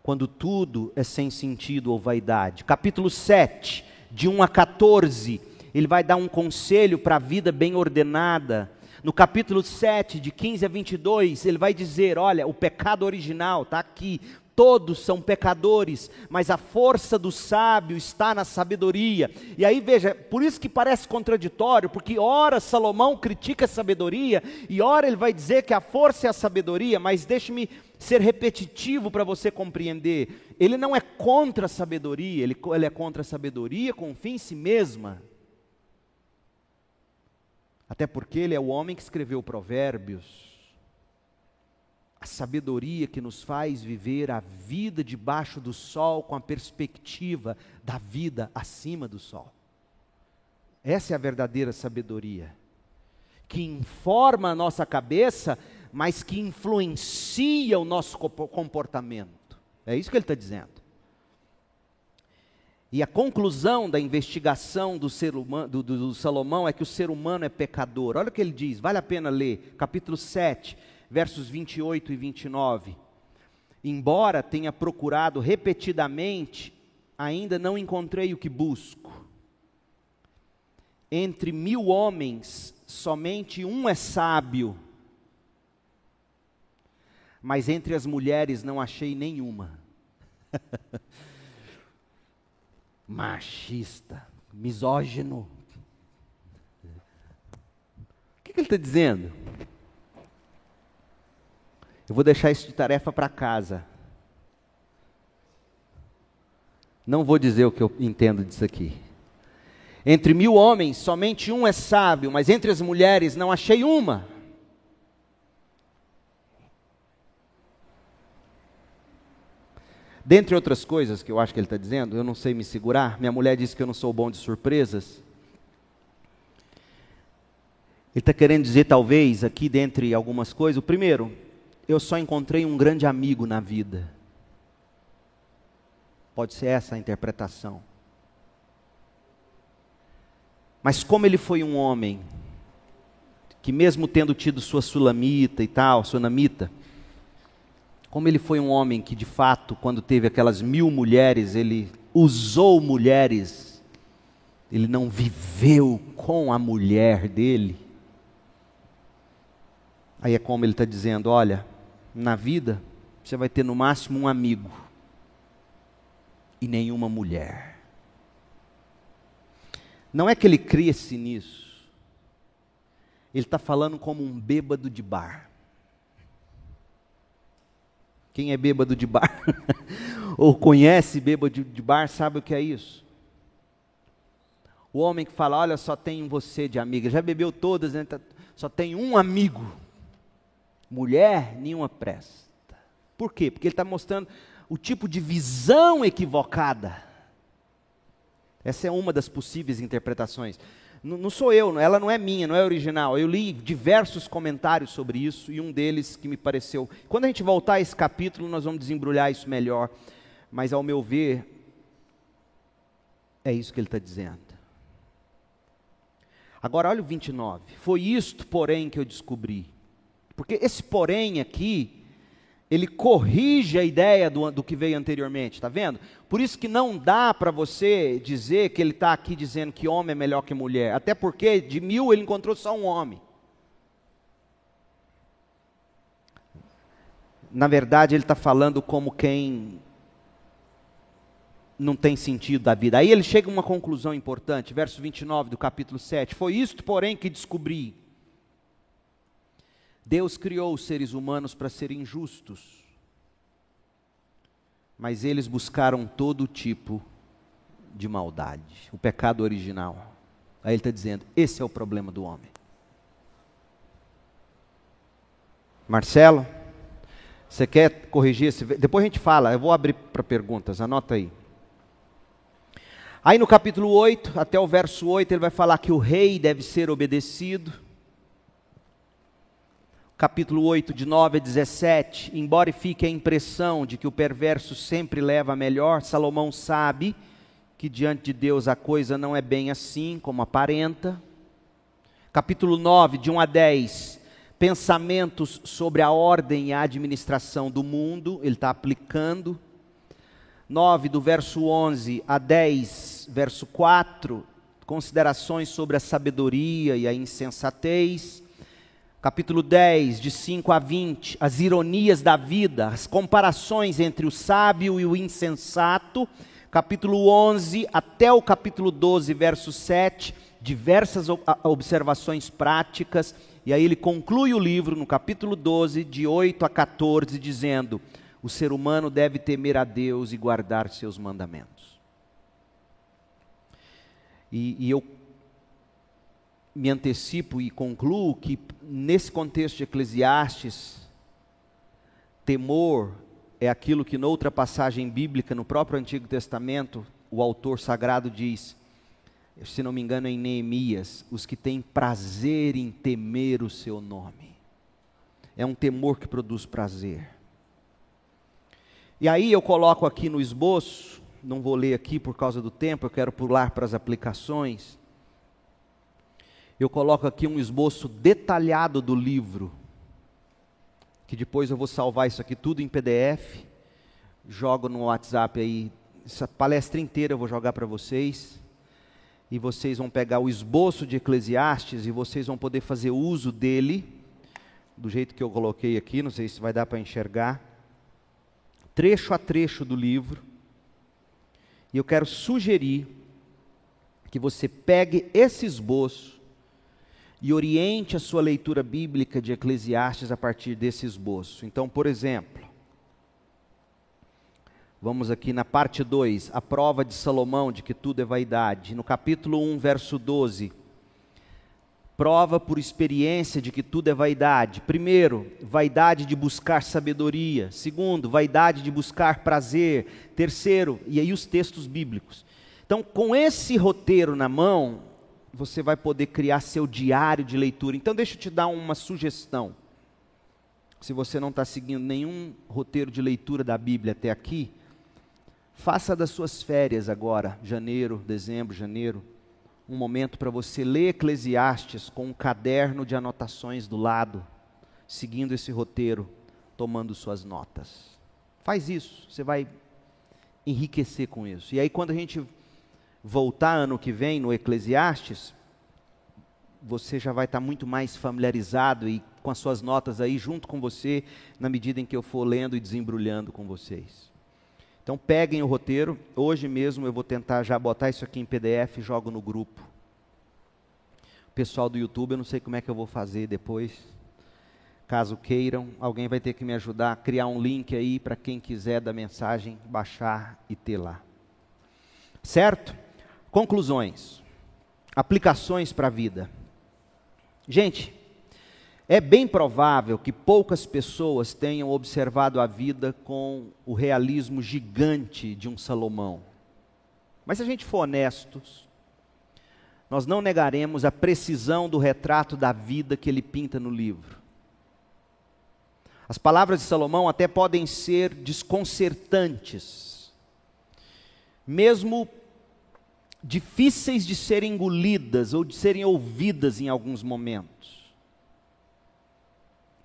quando tudo é sem sentido ou vaidade. Capítulo 7, de 1 a 14, ele vai dar um conselho para a vida bem ordenada. No capítulo 7, de 15 a 22, ele vai dizer: olha, o pecado original está aqui, todos são pecadores, mas a força do sábio está na sabedoria. E aí veja, por isso que parece contraditório, porque ora Salomão critica a sabedoria, e ora ele vai dizer que a força é a sabedoria, mas deixe-me ser repetitivo para você compreender. Ele não é contra a sabedoria, ele, ele é contra a sabedoria com fim em si mesma. Até porque ele é o homem que escreveu Provérbios a sabedoria que nos faz viver a vida debaixo do sol com a perspectiva da vida acima do sol. Essa é a verdadeira sabedoria, que informa a nossa cabeça, mas que influencia o nosso comportamento. É isso que ele está dizendo. E a conclusão da investigação do, ser humano, do, do, do Salomão é que o ser humano é pecador. Olha o que ele diz, vale a pena ler, capítulo 7, versos 28 e 29. Embora tenha procurado repetidamente, ainda não encontrei o que busco. Entre mil homens, somente um é sábio, mas entre as mulheres não achei nenhuma. Machista, misógino. O que, que ele está dizendo? Eu vou deixar isso de tarefa para casa. Não vou dizer o que eu entendo disso aqui. Entre mil homens, somente um é sábio, mas entre as mulheres não achei uma. Dentre outras coisas que eu acho que ele está dizendo, eu não sei me segurar. Minha mulher disse que eu não sou bom de surpresas. Ele está querendo dizer, talvez, aqui dentre algumas coisas, o primeiro, eu só encontrei um grande amigo na vida. Pode ser essa a interpretação. Mas como ele foi um homem que mesmo tendo tido sua sulamita e tal, sunamita, como ele foi um homem que de fato, quando teve aquelas mil mulheres, ele usou mulheres, ele não viveu com a mulher dele. Aí é como ele está dizendo: olha, na vida, você vai ter no máximo um amigo e nenhuma mulher. Não é que ele cresce nisso. Ele está falando como um bêbado de bar. Quem é bêbado de bar, ou conhece bêbado de bar, sabe o que é isso? O homem que fala: Olha, só tem você de amiga, já bebeu todas, né? Tá, só tem um amigo mulher nenhuma presta. Por quê? Porque ele está mostrando o tipo de visão equivocada. Essa é uma das possíveis interpretações. Não, não, sou eu, ela não é minha, não é original. Eu li diversos comentários sobre isso e um deles que me pareceu. Quando a gente voltar a esse capítulo, nós vamos desembrulhar isso melhor. Mas, ao meu ver, é isso que ele está dizendo. Agora, olha o 29. Foi isto, porém, que eu descobri porque esse porém aqui, ele corrige a ideia do, do que veio anteriormente, está vendo? Por isso que não dá para você dizer que ele está aqui dizendo que homem é melhor que mulher, até porque de mil ele encontrou só um homem. na verdade, ele está falando como quem não tem sentido da vida. Aí ele chega a uma conclusão importante, verso 29 do capítulo 7. Foi isto, porém, que descobri. Deus criou os seres humanos para serem justos, mas eles buscaram todo tipo de maldade, o pecado original. Aí ele está dizendo: esse é o problema do homem. Marcelo, você quer corrigir esse? Depois a gente fala, eu vou abrir para perguntas, anota aí. Aí no capítulo 8, até o verso 8, ele vai falar que o rei deve ser obedecido. Capítulo 8, de 9 a 17, embora fique a impressão de que o perverso sempre leva a melhor, Salomão sabe que diante de Deus a coisa não é bem assim como aparenta. Capítulo 9, de 1 a 10, pensamentos sobre a ordem e a administração do mundo, ele está aplicando. 9, do verso 11 a 10, verso 4, considerações sobre a sabedoria e a insensatez. Capítulo 10, de 5 a 20, as ironias da vida, as comparações entre o sábio e o insensato. Capítulo 11 até o capítulo 12, verso 7, diversas observações práticas e aí ele conclui o livro no capítulo 12, de 8 a 14, dizendo: O ser humano deve temer a Deus e guardar seus mandamentos. E, e eu me antecipo e concluo que, nesse contexto de Eclesiastes, temor é aquilo que, noutra passagem bíblica, no próprio Antigo Testamento, o autor sagrado diz: se não me engano, em Neemias, os que têm prazer em temer o seu nome. É um temor que produz prazer. E aí eu coloco aqui no esboço, não vou ler aqui por causa do tempo, eu quero pular para as aplicações. Eu coloco aqui um esboço detalhado do livro, que depois eu vou salvar isso aqui tudo em PDF, jogo no WhatsApp aí, essa palestra inteira eu vou jogar para vocês. E vocês vão pegar o esboço de Eclesiastes e vocês vão poder fazer uso dele, do jeito que eu coloquei aqui, não sei se vai dar para enxergar, trecho a trecho do livro. E eu quero sugerir que você pegue esse esboço e oriente a sua leitura bíblica de Eclesiastes a partir desse esboço. Então, por exemplo, Vamos aqui na parte 2, a prova de Salomão de que tudo é vaidade. No capítulo 1, verso 12. Prova por experiência de que tudo é vaidade. Primeiro, vaidade de buscar sabedoria. Segundo, vaidade de buscar prazer. Terceiro, e aí os textos bíblicos. Então, com esse roteiro na mão, você vai poder criar seu diário de leitura. Então, deixa eu te dar uma sugestão. Se você não está seguindo nenhum roteiro de leitura da Bíblia até aqui, Faça das suas férias agora, janeiro, dezembro, janeiro, um momento para você ler Eclesiastes com um caderno de anotações do lado, seguindo esse roteiro, tomando suas notas. Faz isso, você vai enriquecer com isso. E aí, quando a gente voltar ano que vem no Eclesiastes, você já vai estar muito mais familiarizado e com as suas notas aí junto com você, na medida em que eu for lendo e desembrulhando com vocês. Então peguem o roteiro. Hoje mesmo eu vou tentar já botar isso aqui em PDF e jogo no grupo. O pessoal do YouTube, eu não sei como é que eu vou fazer depois. Caso queiram, alguém vai ter que me ajudar a criar um link aí para quem quiser da mensagem baixar e ter lá. Certo? Conclusões. Aplicações para a vida. Gente, é bem provável que poucas pessoas tenham observado a vida com o realismo gigante de um Salomão. Mas se a gente for honestos, nós não negaremos a precisão do retrato da vida que ele pinta no livro. As palavras de Salomão até podem ser desconcertantes, mesmo difíceis de serem engolidas ou de serem ouvidas em alguns momentos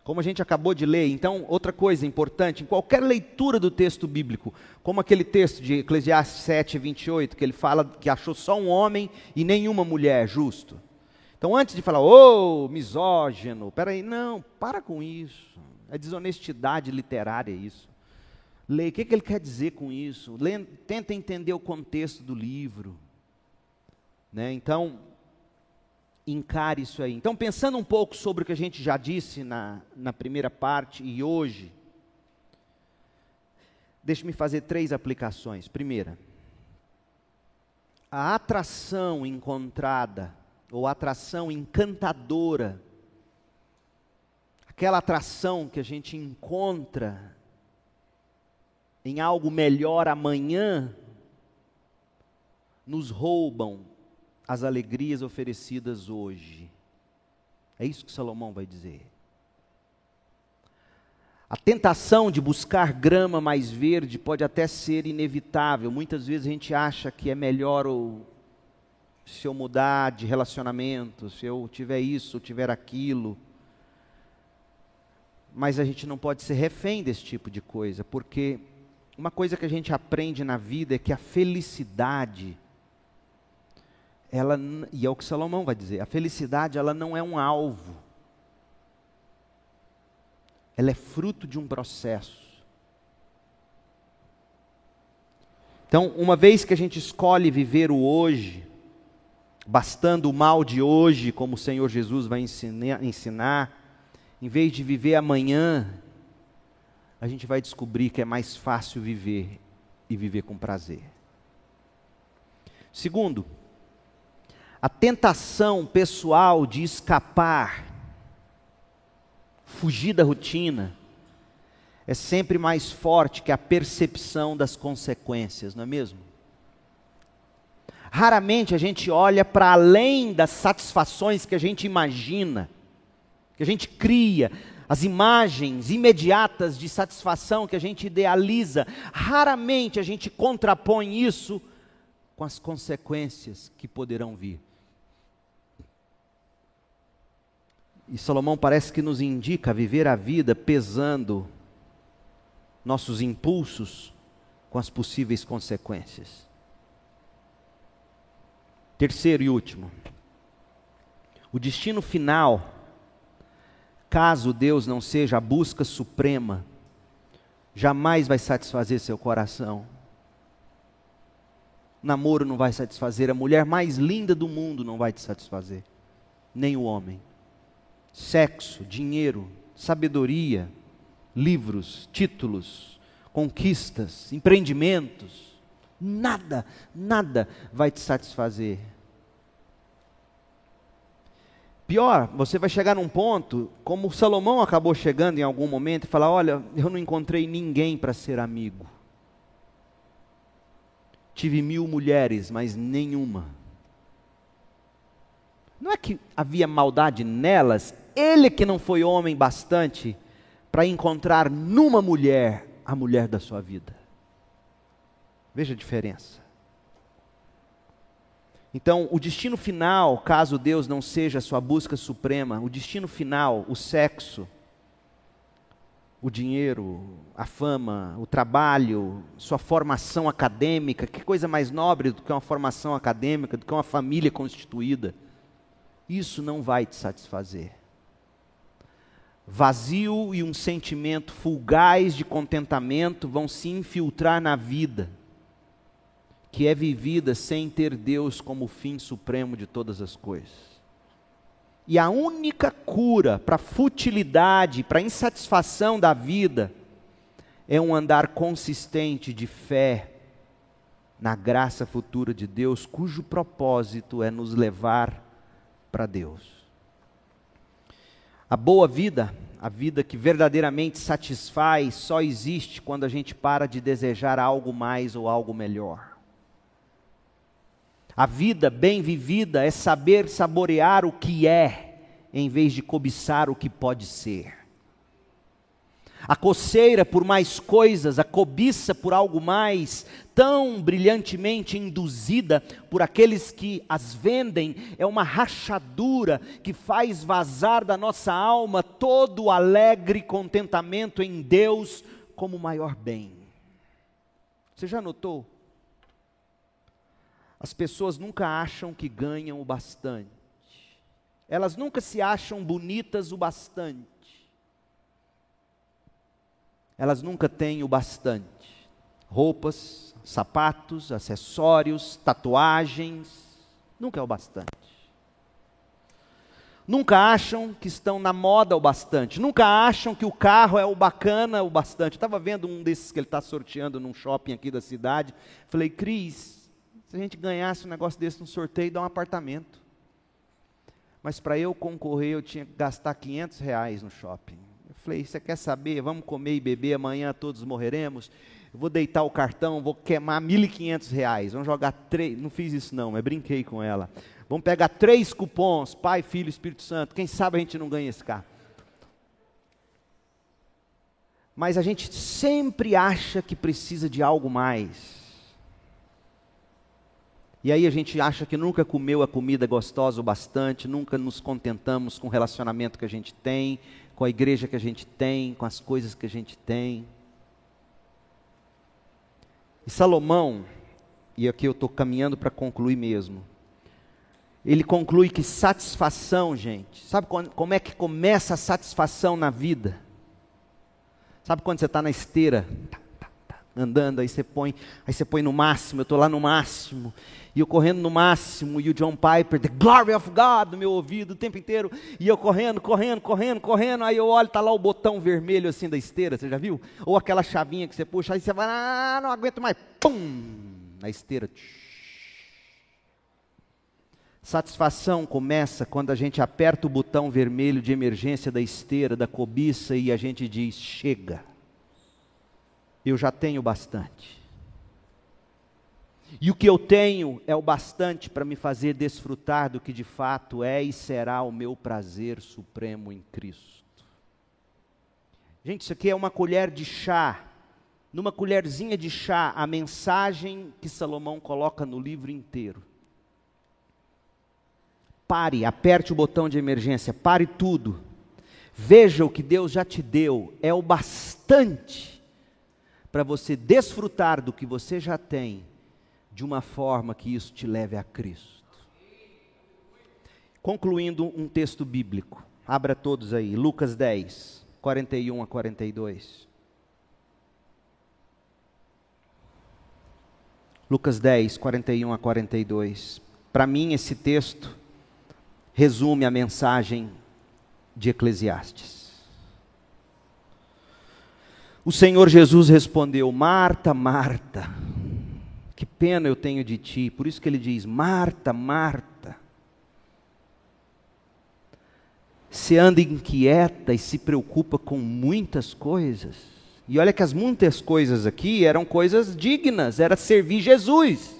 como a gente acabou de ler. Então, outra coisa importante, em qualquer leitura do texto bíblico, como aquele texto de Eclesiastes 7, 28, que ele fala que achou só um homem e nenhuma mulher justo. Então, antes de falar, ô, oh, misógino, peraí, não, para com isso. É desonestidade literária isso. Leia, o que, que ele quer dizer com isso? Leia, tenta entender o contexto do livro. Né? Então, encare isso aí. Então, pensando um pouco sobre o que a gente já disse na, na primeira parte e hoje, deixe-me fazer três aplicações. Primeira, a atração encontrada, ou atração encantadora, aquela atração que a gente encontra em algo melhor amanhã, nos roubam as alegrias oferecidas hoje. É isso que Salomão vai dizer. A tentação de buscar grama mais verde pode até ser inevitável. Muitas vezes a gente acha que é melhor ou, se eu mudar de relacionamento, se eu tiver isso, ou tiver aquilo. Mas a gente não pode ser refém desse tipo de coisa, porque uma coisa que a gente aprende na vida é que a felicidade, ela, e é o que Salomão vai dizer, a felicidade ela não é um alvo, ela é fruto de um processo. Então, uma vez que a gente escolhe viver o hoje, bastando o mal de hoje, como o Senhor Jesus vai ensinar, ensinar em vez de viver amanhã, a gente vai descobrir que é mais fácil viver e viver com prazer. Segundo, a tentação pessoal de escapar, fugir da rotina, é sempre mais forte que a percepção das consequências, não é mesmo? Raramente a gente olha para além das satisfações que a gente imagina, que a gente cria, as imagens imediatas de satisfação que a gente idealiza, raramente a gente contrapõe isso com as consequências que poderão vir. E Salomão parece que nos indica viver a vida pesando nossos impulsos com as possíveis consequências. Terceiro e último, o destino final caso Deus não seja a busca suprema, jamais vai satisfazer seu coração. Namoro não vai satisfazer, a mulher mais linda do mundo não vai te satisfazer, nem o homem. Sexo, dinheiro, sabedoria, livros, títulos, conquistas, empreendimentos, nada, nada vai te satisfazer. Pior, você vai chegar num ponto, como Salomão acabou chegando em algum momento, e falar: Olha, eu não encontrei ninguém para ser amigo. Tive mil mulheres, mas nenhuma. Não é que havia maldade nelas, ele que não foi homem bastante para encontrar numa mulher a mulher da sua vida. Veja a diferença. Então, o destino final, caso Deus não seja a sua busca suprema, o destino final, o sexo, o dinheiro, a fama, o trabalho, sua formação acadêmica, que coisa mais nobre do que uma formação acadêmica, do que uma família constituída. Isso não vai te satisfazer. Vazio e um sentimento fulgaz de contentamento vão se infiltrar na vida que é vivida sem ter Deus como fim supremo de todas as coisas. E a única cura para a futilidade, para a insatisfação da vida, é um andar consistente de fé na graça futura de Deus, cujo propósito é nos levar para Deus. A boa vida, a vida que verdadeiramente satisfaz, só existe quando a gente para de desejar algo mais ou algo melhor. A vida bem vivida é saber saborear o que é, em vez de cobiçar o que pode ser. A coceira por mais coisas, a cobiça por algo mais, tão brilhantemente induzida por aqueles que as vendem, é uma rachadura que faz vazar da nossa alma todo o alegre contentamento em Deus como maior bem. Você já notou? As pessoas nunca acham que ganham o bastante. Elas nunca se acham bonitas o bastante. Elas nunca têm o bastante. Roupas, sapatos, acessórios, tatuagens, nunca é o bastante. Nunca acham que estão na moda o bastante. Nunca acham que o carro é o bacana o bastante. Estava vendo um desses que ele está sorteando num shopping aqui da cidade. Falei, Cris, se a gente ganhasse um negócio desse no sorteio, dá um apartamento. Mas para eu concorrer, eu tinha que gastar 500 reais no shopping. Falei, você quer saber? Vamos comer e beber, amanhã todos morreremos. Vou deitar o cartão, vou queimar 1.500 reais. Vamos jogar três. Não fiz isso não, mas brinquei com ela. Vamos pegar três cupons, Pai, Filho, Espírito Santo. Quem sabe a gente não ganha esse carro. Mas a gente sempre acha que precisa de algo mais. E aí a gente acha que nunca comeu a comida gostosa o bastante, nunca nos contentamos com o relacionamento que a gente tem, com a igreja que a gente tem, com as coisas que a gente tem. E Salomão, e aqui eu estou caminhando para concluir mesmo, ele conclui que satisfação, gente, sabe como é que começa a satisfação na vida? Sabe quando você está na esteira, andando, aí você põe, aí você põe no máximo, eu estou lá no máximo, e eu correndo no máximo, e o John Piper, The Glory of God, no meu ouvido o tempo inteiro, e eu correndo, correndo, correndo, correndo, aí eu olho, está lá o botão vermelho assim da esteira, você já viu? Ou aquela chavinha que você puxa, aí você vai, ah, não aguento mais, pum, na esteira, Satisfação começa quando a gente aperta o botão vermelho de emergência da esteira, da cobiça e a gente diz: chega, eu já tenho bastante. E o que eu tenho é o bastante para me fazer desfrutar do que de fato é e será o meu prazer supremo em Cristo. Gente, isso aqui é uma colher de chá. Numa colherzinha de chá, a mensagem que Salomão coloca no livro inteiro. Pare, aperte o botão de emergência, pare tudo. Veja o que Deus já te deu, é o bastante para você desfrutar do que você já tem, de uma forma que isso te leve a Cristo. Concluindo um texto bíblico, abra todos aí, Lucas 10, 41 a 42. Lucas 10, 41 a 42. Para mim, esse texto resume a mensagem de Eclesiastes. O Senhor Jesus respondeu: Marta, Marta, que pena eu tenho de ti. Por isso que ele diz: Marta, Marta. Você anda inquieta e se preocupa com muitas coisas. E olha que as muitas coisas aqui eram coisas dignas, era servir Jesus.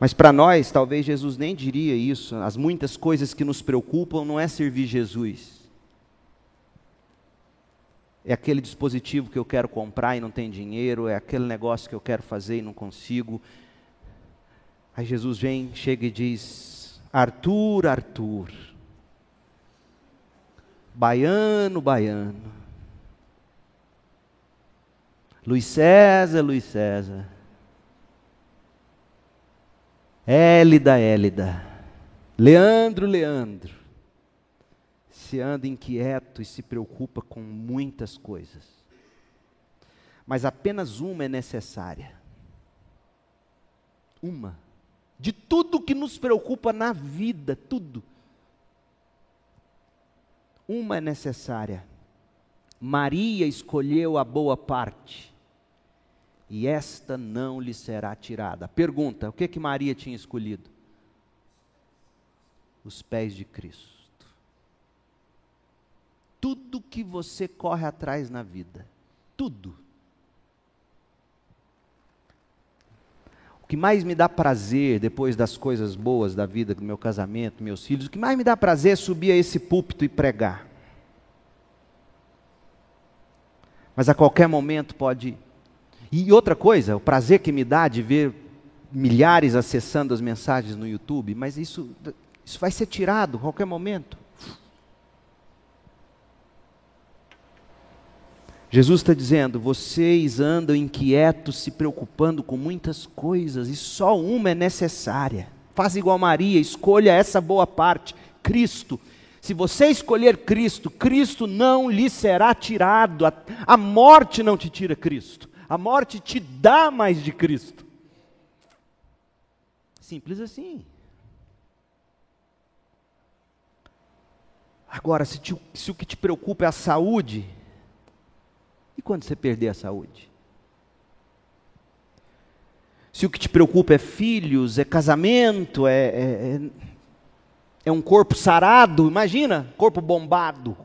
Mas para nós, talvez Jesus nem diria isso. As muitas coisas que nos preocupam não é servir Jesus. É aquele dispositivo que eu quero comprar e não tem dinheiro, é aquele negócio que eu quero fazer e não consigo. Aí Jesus vem, chega e diz: Arthur, Arthur, baiano, baiano, Luiz César, Luiz César, Élida, Élida, Leandro, Leandro, se anda inquieto e se preocupa com muitas coisas, mas apenas uma é necessária. Uma. De tudo que nos preocupa na vida, tudo. Uma é necessária. Maria escolheu a boa parte e esta não lhe será tirada. Pergunta: o que que Maria tinha escolhido? Os pés de Cristo. Tudo que você corre atrás na vida, tudo. O que mais me dá prazer, depois das coisas boas da vida, do meu casamento, meus filhos, o que mais me dá prazer é subir a esse púlpito e pregar. Mas a qualquer momento pode e outra coisa, o prazer que me dá de ver milhares acessando as mensagens no YouTube, mas isso, isso vai ser tirado a qualquer momento. Jesus está dizendo: vocês andam inquietos, se preocupando com muitas coisas, e só uma é necessária. Faz igual Maria, escolha essa boa parte, Cristo. Se você escolher Cristo, Cristo não lhe será tirado. A, a morte não te tira Cristo. A morte te dá mais de Cristo. Simples assim. Agora, se, te, se, o que te preocupa é a saúde, e quando você perder a saúde? Se o que te preocupa é filhos, é casamento, é, é, é, é um corpo sarado, imagina, corpo bombado.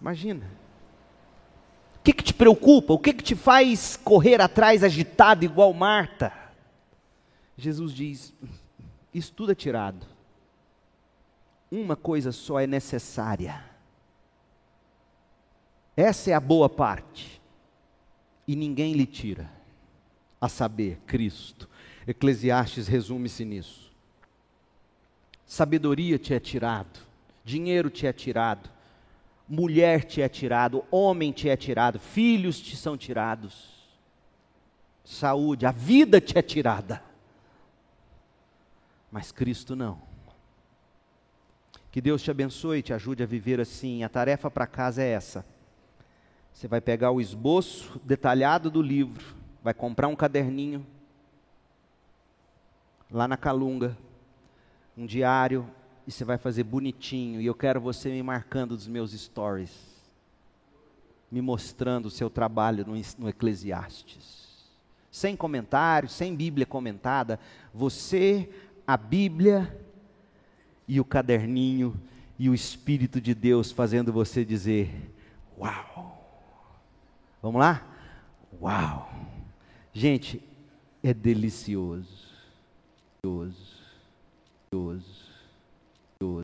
Imagina. O que, que te preocupa? O que, que te faz correr atrás agitado igual Marta? Jesus diz: Isso tudo é tirado. Uma coisa só é necessária. Essa é a boa parte. E ninguém lhe tira. A saber, Cristo. Eclesiastes resume-se nisso. Sabedoria te é tirado, dinheiro te é tirado, mulher te é tirado, homem te é tirado, filhos te são tirados, saúde, a vida te é tirada. Mas Cristo não. Que Deus te abençoe e te ajude a viver assim. A tarefa para casa é essa. Você vai pegar o esboço detalhado do livro, vai comprar um caderninho lá na Calunga, um diário e você vai fazer bonitinho. E eu quero você me marcando dos meus stories, me mostrando o seu trabalho no, no Eclesiastes. Sem comentários, sem Bíblia comentada, você, a Bíblia e o caderninho e o Espírito de Deus fazendo você dizer: Uau! Vamos lá? Uau! Gente, é delicioso. Delicioso. Delicioso.